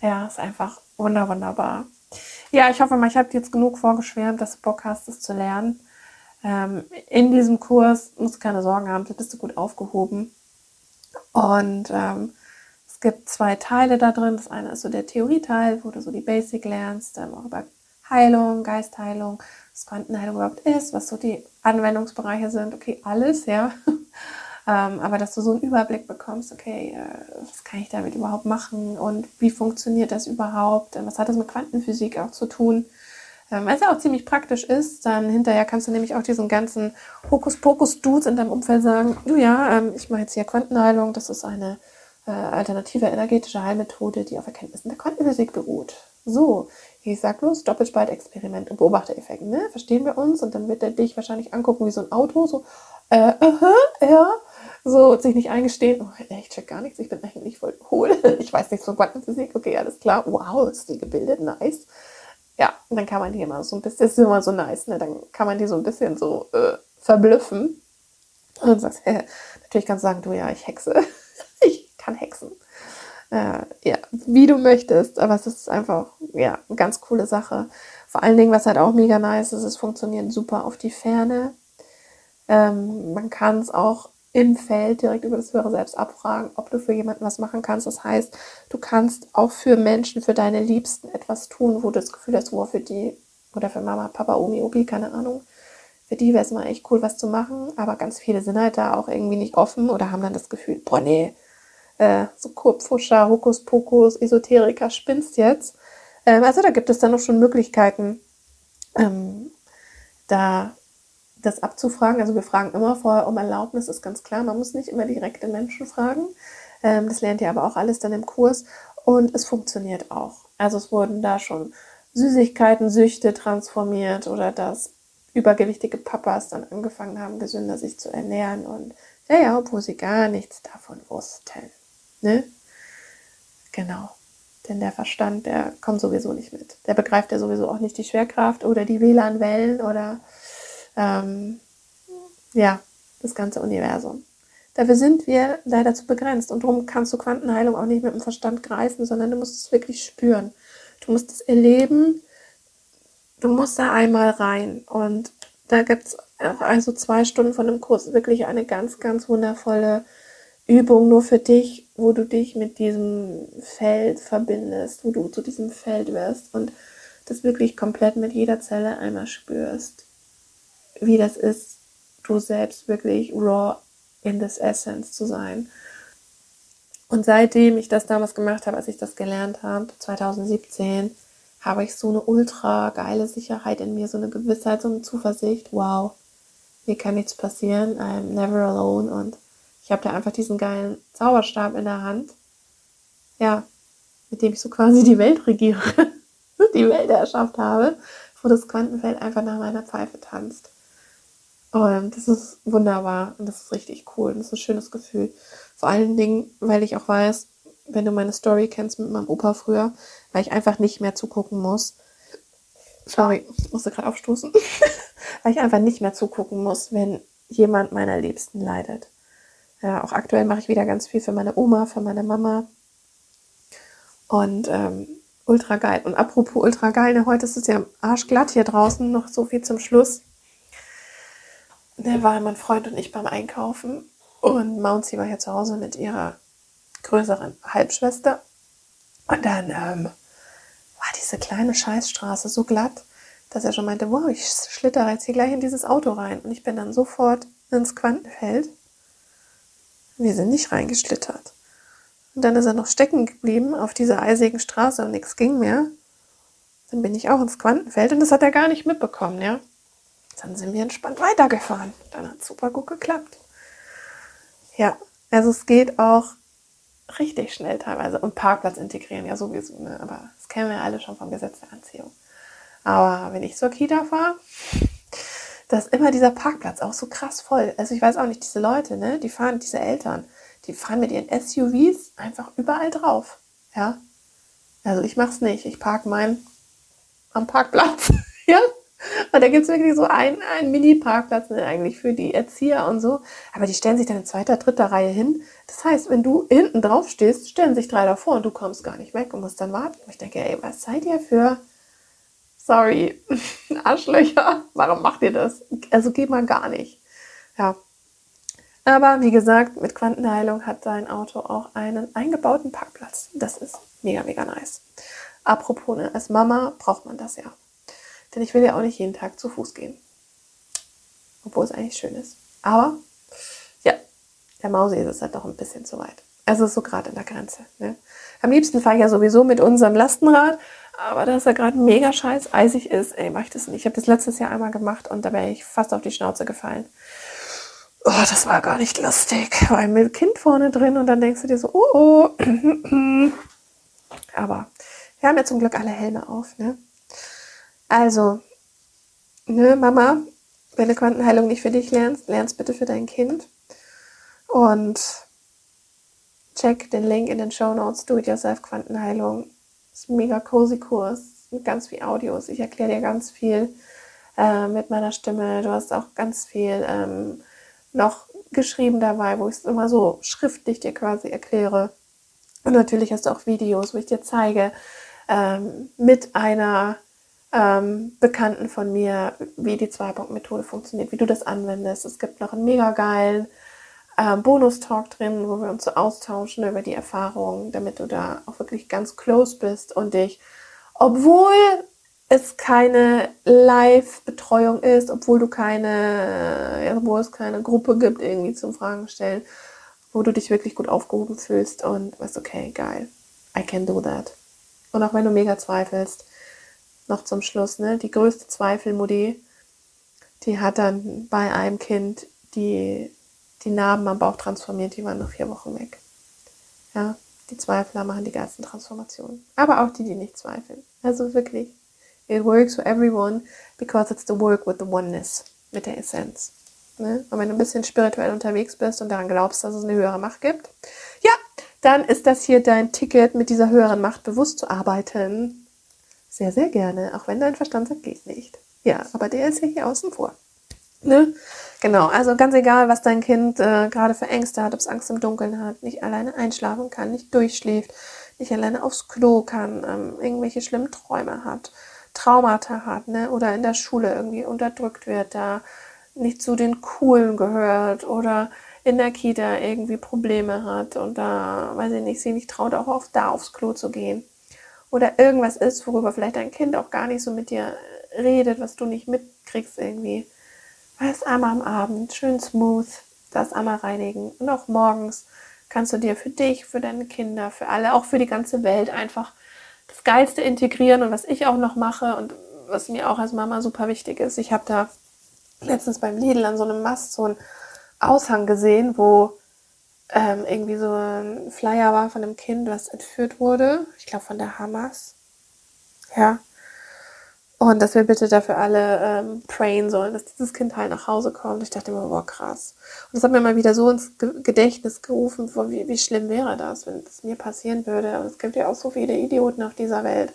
Ja, ist einfach wunder, wunderbar. Ja, ich hoffe mal, ich habe jetzt genug vorgeschwärmt, dass du Bock hast, es zu lernen. Ähm, in diesem Kurs musst du keine Sorgen haben, da bist du gut aufgehoben. Und ähm, es gibt zwei Teile da drin. Das eine ist so der Theorieteil, wo du so die Basic lernst, ähm, auch über Heilung, Geistheilung, was Quantenheilung überhaupt ist, was so die Anwendungsbereiche sind, okay, alles, ja. *laughs* ähm, aber dass du so einen Überblick bekommst, okay, äh, was kann ich damit überhaupt machen und wie funktioniert das überhaupt? Was hat das mit Quantenphysik auch zu tun? Ähm, es ja auch ziemlich praktisch ist, dann hinterher kannst du nämlich auch diesen ganzen Hokuspokus-Dudes in deinem Umfeld sagen, du ja, ähm, ich mache jetzt hier Quantenheilung, das ist eine äh, alternative energetische Heilmethode, die auf Erkenntnissen der Quantenphysik beruht. So, ich sag bloß Doppelspaltexperiment und Beobachtereffekt, ne? Verstehen wir uns? Und dann wird er dich wahrscheinlich angucken wie so ein Auto, so, äh, aha, ja, so, sich nicht eingestehen, oh, ich check gar nichts, ich bin eigentlich voll hohl, *laughs* ich weiß nichts von Quantenphysik, okay, alles klar, wow, ist die gebildet, nice. Ja, dann kann man die immer so ein bisschen, das ist immer so nice, ne? Dann kann man die so ein bisschen so äh, verblüffen. Und dann sagst, äh, natürlich kannst du sagen, du ja, ich hexe, *laughs* ich kann hexen äh, ja, wie du möchtest. Aber es ist einfach, ja, eine ganz coole Sache. Vor allen Dingen, was halt auch mega nice ist, es funktioniert super auf die Ferne. Ähm, man kann es auch im Feld direkt über das höhere Selbst abfragen, ob du für jemanden was machen kannst. Das heißt, du kannst auch für Menschen, für deine Liebsten etwas tun, wo du das Gefühl hast, wo für die oder für Mama, Papa, Omi, Opi, keine Ahnung. Für die wäre es mal echt cool, was zu machen, aber ganz viele sind halt da auch irgendwie nicht offen oder haben dann das Gefühl, boah, nee, äh, so Kurpfuscher, Hokuspokus, Esoteriker, spinnst jetzt. Ähm, also da gibt es dann noch schon Möglichkeiten, ähm, da das abzufragen. Also wir fragen immer vorher um Erlaubnis, ist ganz klar. Man muss nicht immer direkt den Menschen fragen. Ähm, das lernt ihr aber auch alles dann im Kurs. Und es funktioniert auch. Also es wurden da schon Süßigkeiten, Süchte transformiert oder das übergewichtige Papas dann angefangen haben, gesünder sich zu ernähren und ja, ja, obwohl sie gar nichts davon wussten. Ne? Genau. Denn der Verstand, der kommt sowieso nicht mit. Der begreift ja sowieso auch nicht die Schwerkraft oder die WLAN-Wellen oder ähm, ja, das ganze Universum. Dafür sind wir leider zu begrenzt. Und darum kannst du Quantenheilung auch nicht mit dem Verstand greifen, sondern du musst es wirklich spüren. Du musst es erleben, du musst da einmal rein. Und da gibt es also zwei Stunden von dem Kurs. Wirklich eine ganz, ganz wundervolle Übung nur für dich, wo du dich mit diesem Feld verbindest, wo du zu diesem Feld wirst und das wirklich komplett mit jeder Zelle einmal spürst, wie das ist, du selbst wirklich raw in this essence zu sein. Und seitdem ich das damals gemacht habe, als ich das gelernt habe, 2017, habe ich so eine ultra geile Sicherheit in mir, so eine Gewissheit, so eine Zuversicht. Wow, mir kann nichts passieren, I'm never alone und ich habe da einfach diesen geilen Zauberstab in der Hand. Ja, mit dem ich so quasi die Welt regiere, *laughs* die Welt erschafft habe, wo das Quantenfeld einfach nach meiner Pfeife tanzt. Und das ist wunderbar und das ist richtig cool und das ist ein schönes Gefühl. Vor allen Dingen, weil ich auch weiß, wenn du meine Story kennst mit meinem Opa früher, weil ich einfach nicht mehr zugucken muss. Sorry, musste gerade aufstoßen. *laughs* weil ich einfach nicht mehr zugucken muss, wenn jemand meiner Liebsten leidet. Ja, auch aktuell mache ich wieder ganz viel für meine Oma, für meine Mama. Und ähm, ultra geil. Und apropos ultra geil, ne, heute ist es ja arschglatt hier draußen, noch so viel zum Schluss. Da waren mein Freund und ich beim Einkaufen und Mouncy war hier zu Hause mit ihrer größeren Halbschwester. Und dann ähm, war diese kleine Scheißstraße so glatt, dass er schon meinte, wow, ich schlitter jetzt hier gleich in dieses Auto rein. Und ich bin dann sofort ins Quantenfeld. Wir sind nicht reingeschlittert. Und dann ist er noch stecken geblieben auf dieser eisigen Straße und nichts ging mehr. Dann bin ich auch ins Quantenfeld und das hat er gar nicht mitbekommen, ja. Dann sind wir entspannt weitergefahren. Dann hat super gut geklappt. Ja, also es geht auch richtig schnell teilweise. Und Parkplatz integrieren, ja sowieso, ne? aber das kennen wir alle schon vom Gesetz der Anziehung. Aber wenn ich zur Kita fahre, da ist immer dieser Parkplatz auch so krass voll. Also ich weiß auch nicht, diese Leute, ne, die fahren, diese Eltern, die fahren mit ihren SUVs einfach überall drauf. Ja. Also ich mach's nicht. Ich park meinen am Parkplatz. *laughs* ja. Und da gibt es wirklich so einen, einen Mini-Parkplatz ne, eigentlich für die Erzieher und so. Aber die stellen sich dann in zweiter, dritter Reihe hin. Das heißt, wenn du hinten drauf stehst, stellen sich drei davor und du kommst gar nicht weg und musst dann warten. Und ich denke, ey, was seid ihr für, sorry, *laughs* Arschlöcher? Warum macht ihr das? Also geht mal gar nicht. Ja. Aber wie gesagt, mit Quantenheilung hat dein Auto auch einen eingebauten Parkplatz. Das ist mega, mega nice. Apropos, ne, als Mama braucht man das ja. Denn ich will ja auch nicht jeden Tag zu Fuß gehen. Obwohl es eigentlich schön ist. Aber ja, der Mausi ist es halt doch ein bisschen zu weit. Also so gerade in der Grenze. Ne? Am liebsten fahre ich ja sowieso mit unserem Lastenrad, aber da es ja gerade mega scheiß eisig ist, ey, mach ich das nicht. Ich habe das letztes Jahr einmal gemacht und da wäre ich fast auf die Schnauze gefallen. Oh, das war gar nicht lustig. War ein Kind vorne drin und dann denkst du dir so, oh, oh. *clears throat* Aber wir haben ja zum Glück alle Helme auf, ne? Also, ne, Mama, wenn du Quantenheilung nicht für dich lernst, lernst bitte für dein Kind. Und check den Link in den Show Notes, Do It Yourself Quantenheilung. Ist ein mega cozy Kurs mit ganz viel Audios. Ich erkläre dir ganz viel äh, mit meiner Stimme. Du hast auch ganz viel ähm, noch geschrieben dabei, wo ich es immer so schriftlich dir quasi erkläre. Und natürlich hast du auch Videos, wo ich dir zeige, ähm, mit einer ähm, Bekannten von mir, wie die Zwei-Punkt-Methode funktioniert, wie du das anwendest. Es gibt noch einen mega geilen ähm, Bonus-Talk drin, wo wir uns so austauschen über die Erfahrungen, damit du da auch wirklich ganz close bist und dich, obwohl es keine Live-Betreuung ist, obwohl du keine, obwohl es keine Gruppe gibt, irgendwie zum Fragen stellen, wo du dich wirklich gut aufgehoben fühlst und weißt, okay, geil, I can do that. Und auch wenn du mega zweifelst, noch zum Schluss, ne? Die größte Zweifelmutti, die hat dann bei einem Kind die, die Narben am Bauch transformiert, die waren nach vier Wochen weg. Ja, die Zweifler machen die ganzen Transformationen. Aber auch die, die nicht zweifeln. Also wirklich, It works for everyone because it's the work with the oneness, mit der Essenz. Ne? Und wenn du ein bisschen spirituell unterwegs bist und daran glaubst, dass es eine höhere Macht gibt, ja, dann ist das hier dein Ticket, mit dieser höheren Macht bewusst zu arbeiten. Sehr, sehr gerne, auch wenn dein Verstand sagt, geht nicht. Ja, aber der ist ja hier außen vor. Ne? Genau, also ganz egal, was dein Kind äh, gerade für Ängste hat, ob es Angst im Dunkeln hat, nicht alleine einschlafen kann, nicht durchschläft, nicht alleine aufs Klo kann, ähm, irgendwelche schlimmen Träume hat, Traumata hat, ne? oder in der Schule irgendwie unterdrückt wird, da nicht zu den Coolen gehört oder in der Kita irgendwie Probleme hat und da, weiß ich nicht, sie nicht traut, auch auf, da aufs Klo zu gehen. Oder irgendwas ist, worüber vielleicht dein Kind auch gar nicht so mit dir redet, was du nicht mitkriegst irgendwie Erst einmal am Abend, schön smooth, das einmal reinigen. Und auch morgens kannst du dir für dich, für deine Kinder, für alle, auch für die ganze Welt einfach das Geilste integrieren. Und was ich auch noch mache und was mir auch als Mama super wichtig ist, ich habe da letztens beim Lidl an so einem Mast so einen Aushang gesehen, wo ähm, irgendwie so ein Flyer war von einem Kind, was entführt wurde. Ich glaube von der Hamas. Ja. Und dass wir bitte dafür alle ähm, prayen sollen, dass dieses Kind halt nach Hause kommt. Ich dachte immer, boah, krass. Und das hat mir mal wieder so ins Gedächtnis gerufen, wie, wie schlimm wäre das, wenn das mir passieren würde. Und es gibt ja auch so viele Idioten auf dieser Welt,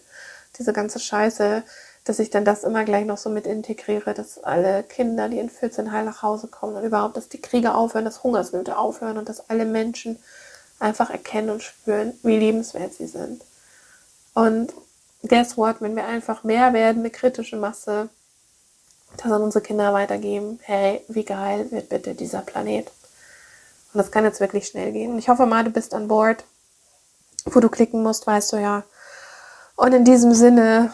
diese ganze Scheiße, dass ich dann das immer gleich noch so mit integriere, dass alle Kinder, die in 14 heil nach Hause kommen und überhaupt, dass die Kriege aufhören, dass Hungersnöte aufhören und dass alle Menschen einfach erkennen und spüren, wie liebenswert sie sind. Und guess what, wenn wir einfach mehr werden, eine kritische Masse, das an unsere Kinder weitergeben, hey, wie geil wird bitte dieser Planet? Und das kann jetzt wirklich schnell gehen. Ich hoffe mal, du bist an Bord. Wo du klicken musst, weißt du ja. Und in diesem Sinne,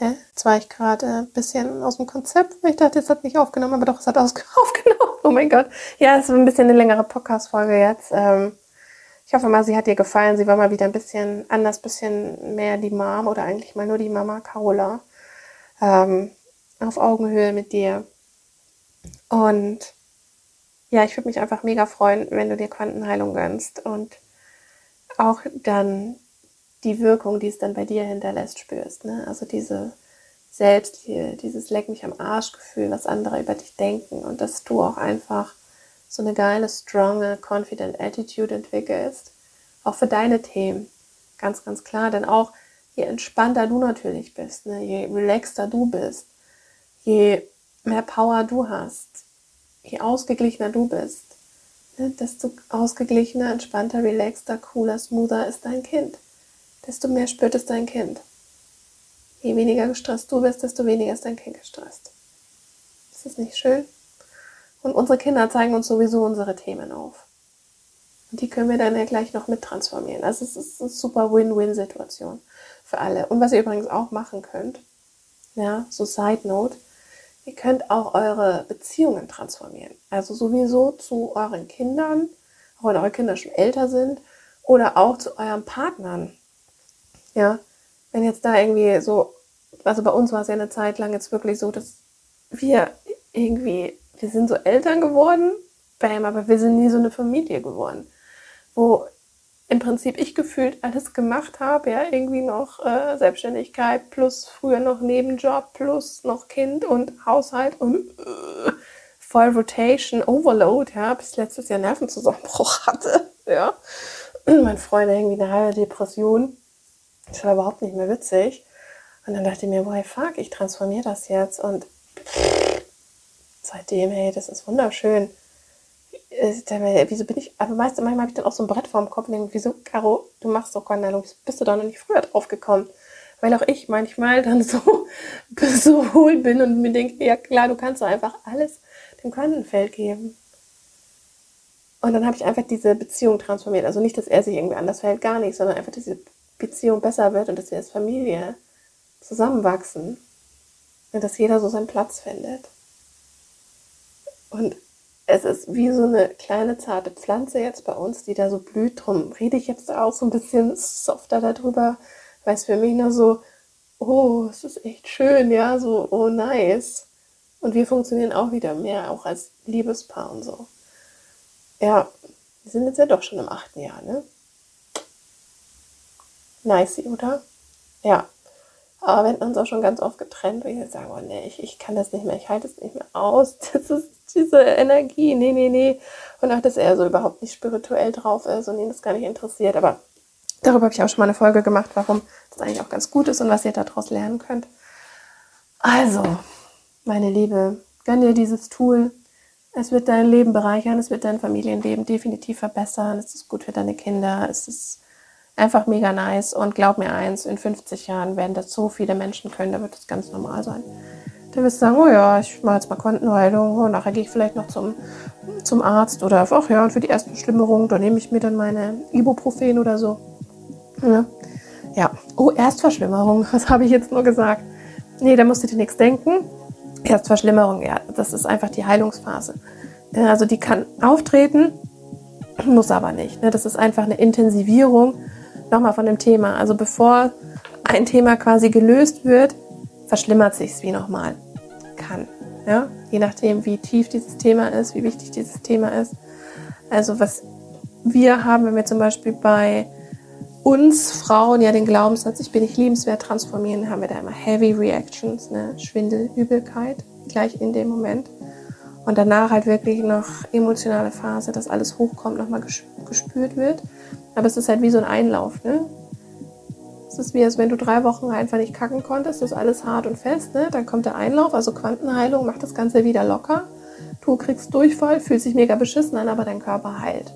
hä? Jetzt war ich gerade ein bisschen aus dem Konzept. Ich dachte, es hat nicht aufgenommen, aber doch, es hat *laughs* aufgenommen. Oh mein Gott. Ja, es ist ein bisschen eine längere Podcast-Folge jetzt. Ähm, ich hoffe mal, sie hat dir gefallen. Sie war mal wieder ein bisschen anders, ein bisschen mehr die Mom oder eigentlich mal nur die Mama Carola. Ähm, auf Augenhöhe mit dir. Und ja, ich würde mich einfach mega freuen, wenn du dir Quantenheilung gönnst und auch dann die Wirkung, die es dann bei dir hinterlässt, spürst. Ne? Also diese selbst hier, dieses Leck mich am Arsch Gefühl, was andere über dich denken und dass du auch einfach so eine geile, stronge, confident Attitude entwickelst. Auch für deine Themen. Ganz, ganz klar. Denn auch je entspannter du natürlich bist, ne, je relaxter du bist, je mehr Power du hast, je ausgeglichener du bist, ne, desto ausgeglichener, entspannter, relaxter, cooler, smoother ist dein Kind. Desto mehr spürt es dein Kind. Je weniger gestresst du bist, desto weniger ist dein Kind gestresst. Ist das nicht schön? Und unsere Kinder zeigen uns sowieso unsere Themen auf. Und die können wir dann ja gleich noch mit transformieren. Also es ist eine super Win-Win-Situation für alle. Und was ihr übrigens auch machen könnt, ja, so Side Note, ihr könnt auch eure Beziehungen transformieren. Also sowieso zu euren Kindern, auch wenn eure Kinder schon älter sind, oder auch zu euren Partnern. Ja, wenn jetzt da irgendwie so, also bei uns war es ja eine Zeit lang jetzt wirklich so, dass wir irgendwie wir sind so Eltern geworden, bam, aber wir sind nie so eine Familie geworden, wo im Prinzip ich gefühlt alles gemacht habe, ja, irgendwie noch äh, Selbstständigkeit plus früher noch Nebenjob plus noch Kind und Haushalt und äh, voll Rotation, Overload, ja, bis letztes Jahr Nervenzusammenbruch *laughs* hatte, ja. Mein Freund irgendwie eine halbe Depression. Das war überhaupt nicht mehr witzig. Und dann dachte ich mir, boy, fuck, ich transformiere das jetzt und seitdem, hey, das ist wunderschön. Wieso bin ich, aber meistens manchmal habe ich dann auch so ein Brett vorm Kopf und denke, wieso, Caro, du machst doch Quantenheilung, bist du da noch nicht früher drauf gekommen? Weil auch ich manchmal *laughs* dann so, so hohl bin und mir denke, ja klar, du kannst doch einfach alles dem Quantenfeld geben. Und dann habe ich einfach diese Beziehung transformiert. Also nicht, dass er sich irgendwie anders verhält, gar nicht, sondern einfach, diese Beziehung besser wird und dass wir als Familie zusammenwachsen. Und dass jeder so seinen Platz findet. Und es ist wie so eine kleine zarte Pflanze jetzt bei uns, die da so blüht. Drum rede ich jetzt auch so ein bisschen softer darüber, weil es für mich nur so, oh, es ist echt schön, ja, so, oh, nice. Und wir funktionieren auch wieder mehr, auch als Liebespaar und so. Ja, wir sind jetzt ja doch schon im achten Jahr, ne? Nice, oder? ja. Aber wir hatten uns auch schon ganz oft getrennt, weil ich jetzt sage, oh nee, ich, ich kann das nicht mehr, ich halte es nicht mehr aus. *laughs* Das ist diese Energie, nee, nee, nee. Und auch, dass er so überhaupt nicht spirituell drauf ist und ihn das gar nicht interessiert. Aber darüber habe ich auch schon mal eine Folge gemacht, warum das eigentlich auch ganz gut ist und was ihr daraus lernen könnt. Also, meine Liebe, gönn dir dieses Tool. Es wird dein Leben bereichern, es wird dein Familienleben definitiv verbessern, es ist gut für deine Kinder, es ist einfach mega nice und glaub mir eins, in 50 Jahren werden das so viele Menschen können, da wird es ganz normal sein. Da wirst du sagen, oh ja, ich mache jetzt mal Kontenheilung, oh, nachher gehe ich vielleicht noch zum, zum Arzt oder ach ja, und für die erste Verschlimmerung, da nehme ich mir dann meine Ibuprofen oder so. Ja. ja. Oh, Erstverschlimmerung, *laughs* was habe ich jetzt nur gesagt? Nee, da musst du dir nichts denken. Erstverschlimmerung, ja, das ist einfach die Heilungsphase. Also die kann auftreten, muss aber nicht. Ne? Das ist einfach eine Intensivierung nochmal von dem Thema. Also bevor ein Thema quasi gelöst wird, verschlimmert sich es wie nochmal. Kann. Ja? Je nachdem, wie tief dieses Thema ist, wie wichtig dieses Thema ist. Also was wir haben, wenn wir zum Beispiel bei uns Frauen ja den Glaubenssatz, ich bin nicht liebenswert transformieren, haben wir da immer Heavy Reactions, ne? Schwindel, Übelkeit, gleich in dem Moment. Und danach halt wirklich noch emotionale Phase, dass alles hochkommt, nochmal gespürt wird. Aber es ist halt wie so ein Einlauf, ne? Es ist wie, als wenn du drei Wochen einfach nicht kacken konntest, das ist alles hart und fest, ne? Dann kommt der Einlauf, also Quantenheilung, macht das Ganze wieder locker. Du kriegst Durchfall, fühlst dich mega beschissen an, aber dein Körper heilt.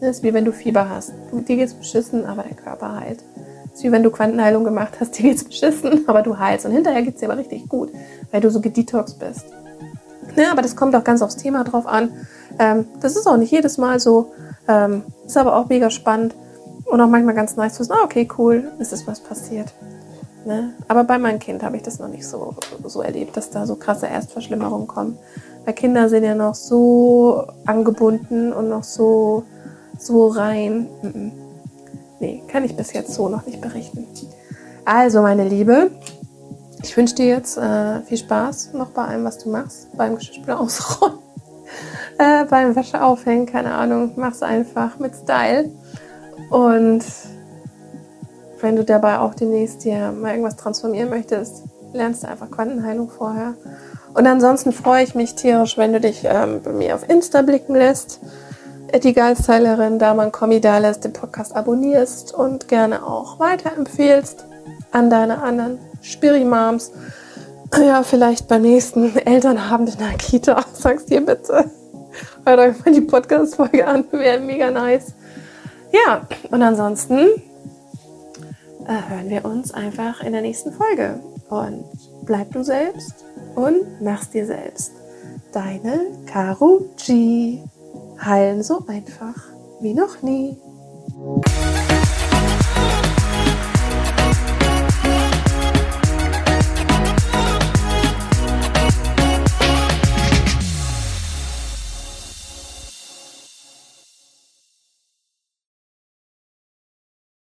Das ist wie wenn du Fieber hast. Du, dir geht's beschissen, aber dein Körper heilt. Das ist wie wenn du Quantenheilung gemacht hast, *laughs* dir geht's beschissen, aber du heilst. Und hinterher geht's dir aber richtig gut, weil du so gedetox bist. Ja, aber das kommt auch ganz aufs Thema drauf an. Ähm, das ist auch nicht jedes Mal so. Ähm, ist aber auch mega spannend und auch manchmal ganz nice zu wissen, ah, okay, cool, ist das was passiert. Ne? Aber bei meinem Kind habe ich das noch nicht so, so erlebt, dass da so krasse Erstverschlimmerungen kommen. Weil Kinder sind ja noch so angebunden und noch so so rein. Nee, kann ich bis jetzt so noch nicht berichten. Also, meine Liebe, ich wünsche dir jetzt äh, viel Spaß noch bei allem, was du machst. Beim Geschirrspüler *laughs* ausrollen, äh, beim Wäsche aufhängen, keine Ahnung. Mach's einfach mit Style. Und wenn du dabei auch demnächst dir mal irgendwas transformieren möchtest, lernst du einfach Quantenheilung vorher. Und ansonsten freue ich mich tierisch, wenn du dich ähm, bei mir auf Insta blicken lässt die Geistheilerin Daman Kommi da lässt, den Podcast abonnierst und gerne auch weiterempfehlst an deine anderen Spiri-Moms. Ja, vielleicht beim nächsten Elternabend in der Kita. *laughs* Sag's dir bitte. Hört euch mal die Podcast-Folge an. *laughs* Wäre mega nice. Ja, und ansonsten äh, hören wir uns einfach in der nächsten Folge. Und bleib du selbst und mach's dir selbst. Deine Caro G heilen so einfach wie noch nie.